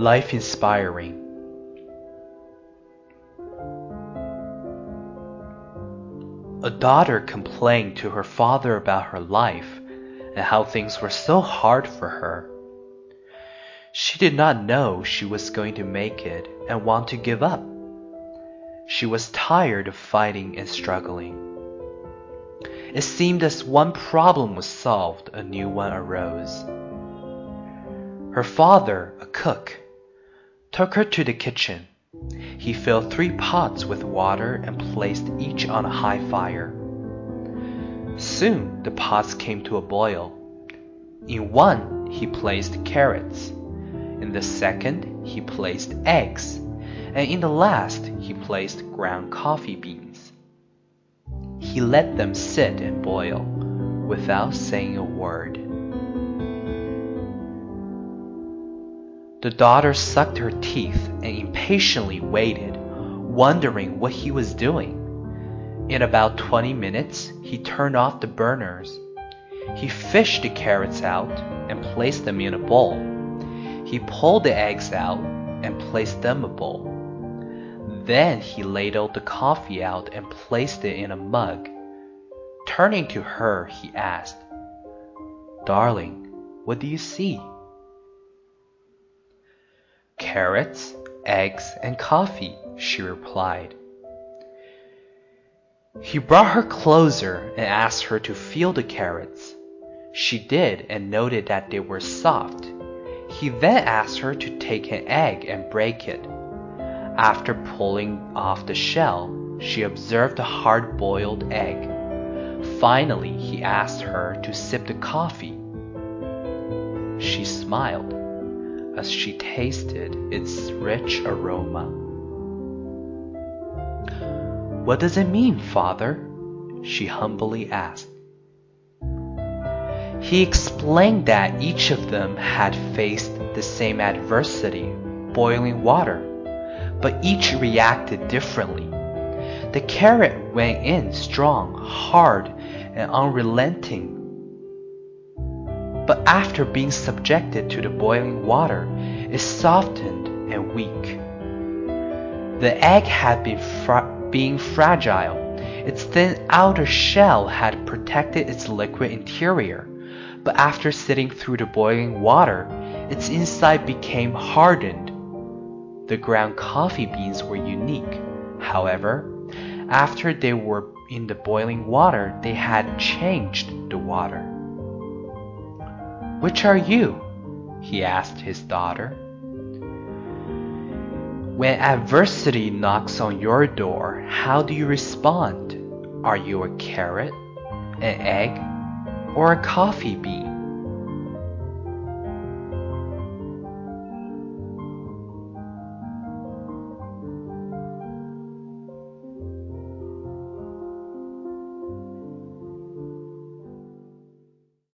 Life inspiring. A daughter complained to her father about her life and how things were so hard for her. She did not know she was going to make it and want to give up. She was tired of fighting and struggling. It seemed as one problem was solved, a new one arose. Her father, a cook, took her to the kitchen. He filled three pots with water and placed each on a high fire. Soon the pots came to a boil. In one, he placed carrots. In the second, he placed eggs. And in the last, he placed ground coffee beans. He let them sit and boil without saying a word. The daughter sucked her teeth and impatiently waited, wondering what he was doing. In about 20 minutes, he turned off the burners. He fished the carrots out and placed them in a bowl. He pulled the eggs out and placed them in a bowl. Then he ladled the coffee out and placed it in a mug. Turning to her, he asked, Darling, what do you see? Carrots, eggs, and coffee, she replied. He brought her closer and asked her to feel the carrots. She did and noted that they were soft. He then asked her to take an egg and break it. After pulling off the shell, she observed a hard boiled egg. Finally, he asked her to sip the coffee. She smiled as she tasted its rich aroma. What does it mean, father? she humbly asked. He explained that each of them had faced the same adversity, boiling water, but each reacted differently. The carrot went in strong, hard, and unrelenting but after being subjected to the boiling water, it softened and weak. The egg had been fra- being fragile. Its thin outer shell had protected its liquid interior, but after sitting through the boiling water, its inside became hardened. The ground coffee beans were unique. However, after they were in the boiling water, they had changed the water. Which are you? he asked his daughter. When adversity knocks on your door, how do you respond? Are you a carrot, an egg, or a coffee bean?